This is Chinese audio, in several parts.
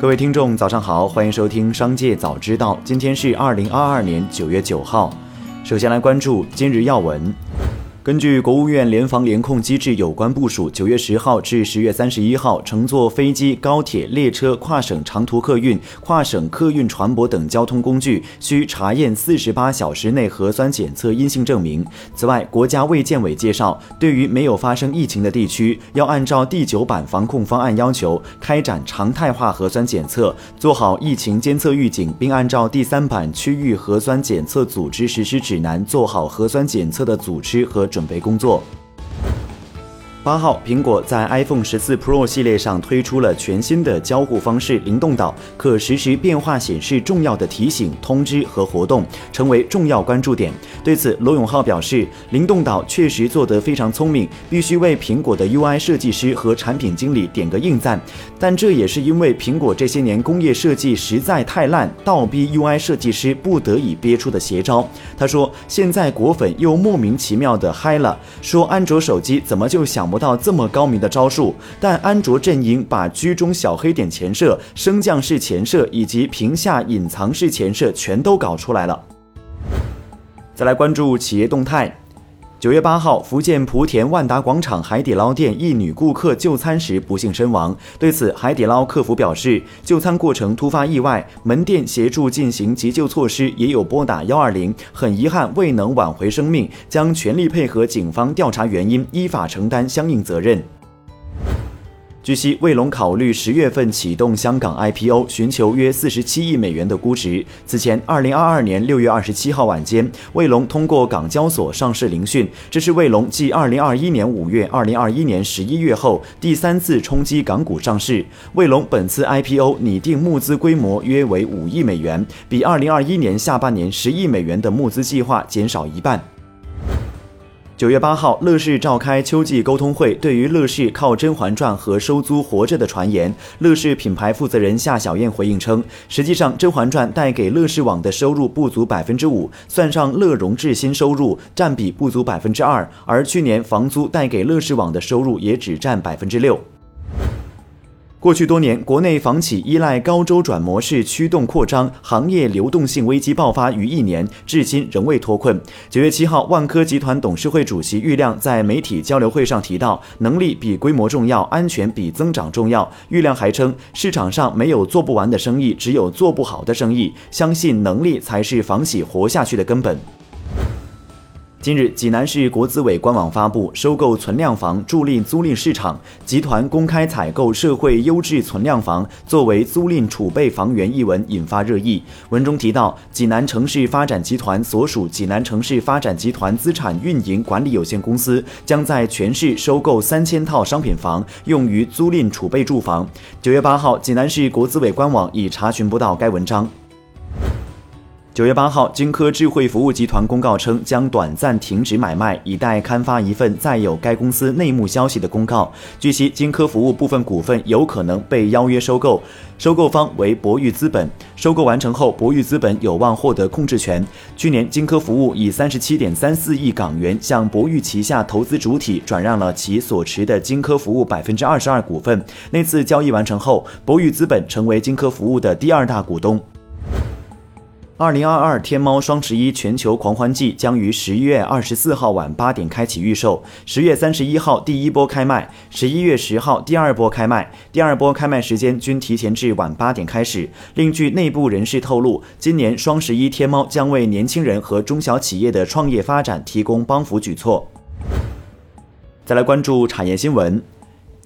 各位听众，早上好，欢迎收听《商界早知道》。今天是二零二二年九月九号。首先来关注今日要闻。根据国务院联防联控机制有关部署，九月十号至十月三十一号，乘坐飞机、高铁、列车、跨省长途客运、跨省客运船舶等交通工具需查验四十八小时内核酸检测阴性证明。此外，国家卫健委介绍，对于没有发生疫情的地区，要按照第九版防控方案要求，开展常态化核酸检测，做好疫情监测预警，并按照第三版区域核酸检测组织实施指南，做好核酸检测的组织和。准备工作。八号，苹果在 iPhone 十四 Pro 系列上推出了全新的交互方式——灵动岛，可实时变化显示重要的提醒、通知和活动，成为重要关注点。对此，罗永浩表示，灵动岛确实做得非常聪明，必须为苹果的 UI 设计师和产品经理点个硬赞。但这也是因为苹果这些年工业设计实在太烂，倒逼 UI 设计师不得已憋出的邪招。他说：“现在果粉又莫名其妙的嗨了，说安卓手机怎么就想不。”到这么高明的招数，但安卓阵营把居中小黑点前摄、升降式前摄以及屏下隐藏式前摄全都搞出来了。再来关注企业动态。九月八号，福建莆田万达广场海底捞店一女顾客就餐时不幸身亡。对此，海底捞客服表示，就餐过程突发意外，门店协助进行急救措施，也有拨打幺二零，很遗憾未能挽回生命，将全力配合警方调查原因，依法承担相应责任。据悉，卫龙考虑十月份启动香港 IPO，寻求约四十七亿美元的估值。此前，二零二二年六月二十七号晚间，卫龙通过港交所上市聆讯，这是卫龙继二零二一年五月、二零二一年十一月后第三次冲击港股上市。卫龙本次 IPO 拟定募资规模约为五亿美元，比二零二一年下半年十亿美元的募资计划减少一半。九月八号，乐视召开秋季沟通会。对于乐视靠《甄嬛传》和收租活着的传言，乐视品牌负责人夏小燕回应称，实际上《甄嬛传》带给乐视网的收入不足百分之五，算上乐融致新收入，占比不足百分之二。而去年房租带给乐视网的收入也只占百分之六。过去多年，国内房企依赖高周转模式驱动扩张，行业流动性危机爆发逾一年，至今仍未脱困。九月七号，万科集团董事会主席郁亮在媒体交流会上提到，能力比规模重要，安全比增长重要。郁亮还称，市场上没有做不完的生意，只有做不好的生意，相信能力才是房企活下去的根本。近日，济南市国资委官网发布收购存量房助力租赁市场，集团公开采购社会优质存量房作为租赁储备房源一文引发热议。文中提到，济南城市发展集团所属济南城市发展集团资产运营管理有限公司将在全市收购三千套商品房，用于租赁储备住房。九月八号，济南市国资委官网已查询不到该文章。九月八号，金科智慧服务集团公告称，将短暂停止买卖，以待刊发一份载有该公司内幕消息的公告。据悉，金科服务部分股份有可能被邀约收购，收购方为博裕资本。收购完成后，博裕资本有望获得控制权。去年，金科服务以三十七点三四亿港元向博裕旗下投资主体转让了其所持的金科服务百分之二十二股份。那次交易完成后，博裕资本成为金科服务的第二大股东。二零二二天猫双十一全球狂欢季将于十一月二十四号晚八点开启预售，十月三十一号第一波开卖，十一月十号第二波开卖，第二波开卖时间均提前至晚八点开始。另据内部人士透露，今年双十一天猫将为年轻人和中小企业的创业发展提供帮扶举措。再来关注产业新闻。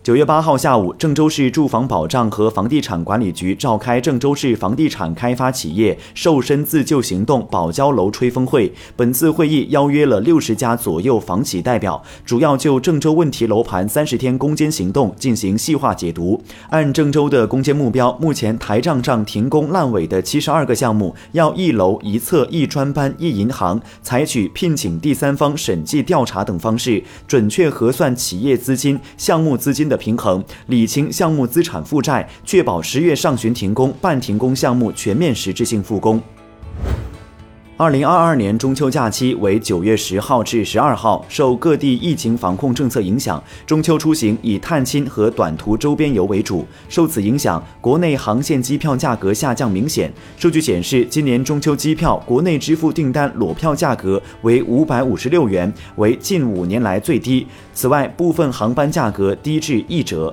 九月八号下午，郑州市住房保障和房地产管理局召开郑州市房地产开发企业瘦身自救行动保交楼吹风会。本次会议邀约了六十家左右房企代表，主要就郑州问题楼盘三十天攻坚行动进行细化解读。按郑州的攻坚目标，目前台账上停工烂尾的七十二个项目，要一楼一侧一专班一银行，采取聘请第三方审计调查等方式，准确核算企业资金、项目资金。的平衡，理清项目资产负债，确保十月上旬停工、半停工项目全面实质性复工。二零二二年中秋假期为九月十号至十二号，受各地疫情防控政策影响，中秋出行以探亲和短途周边游为主。受此影响，国内航线机票价格下降明显。数据显示，今年中秋机票国内支付订单裸票价格为五百五十六元，为近五年来最低。此外，部分航班价格低至一折。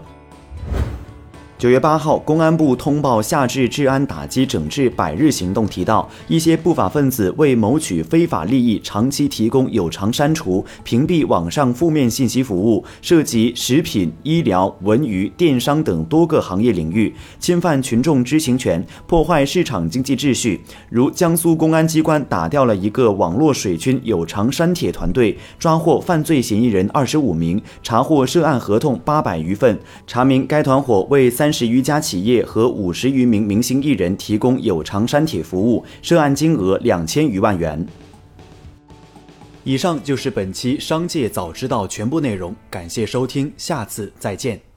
九月八号，公安部通报夏至治安打击整治百日行动，提到一些不法分子为谋取非法利益，长期提供有偿删除、屏蔽网上负面信息服务，涉及食品、医疗、文娱、电商等多个行业领域，侵犯群众知情权，破坏市场经济秩序。如江苏公安机关打掉了一个网络水军有偿删帖团队，抓获犯罪嫌疑人二十五名，查获涉案合同八百余份，查明该团伙为三。三十余家企业和五十余名明星艺人提供有偿删帖服务，涉案金额两千余万元。以上就是本期《商界早知道》全部内容，感谢收听，下次再见。